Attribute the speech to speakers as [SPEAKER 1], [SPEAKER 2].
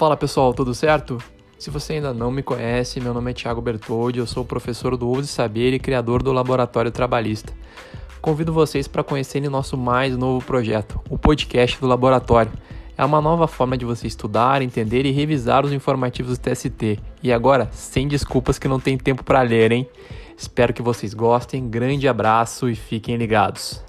[SPEAKER 1] Fala pessoal, tudo certo? Se você ainda não me conhece, meu nome é Thiago Bertoldi, eu sou professor do Ouse Saber e criador do Laboratório Trabalhista. Convido vocês para conhecerem nosso mais novo projeto, o podcast do Laboratório. É uma nova forma de você estudar, entender e revisar os informativos do TST. E agora, sem desculpas que não tem tempo para ler, hein? Espero que vocês gostem. Grande abraço e fiquem ligados.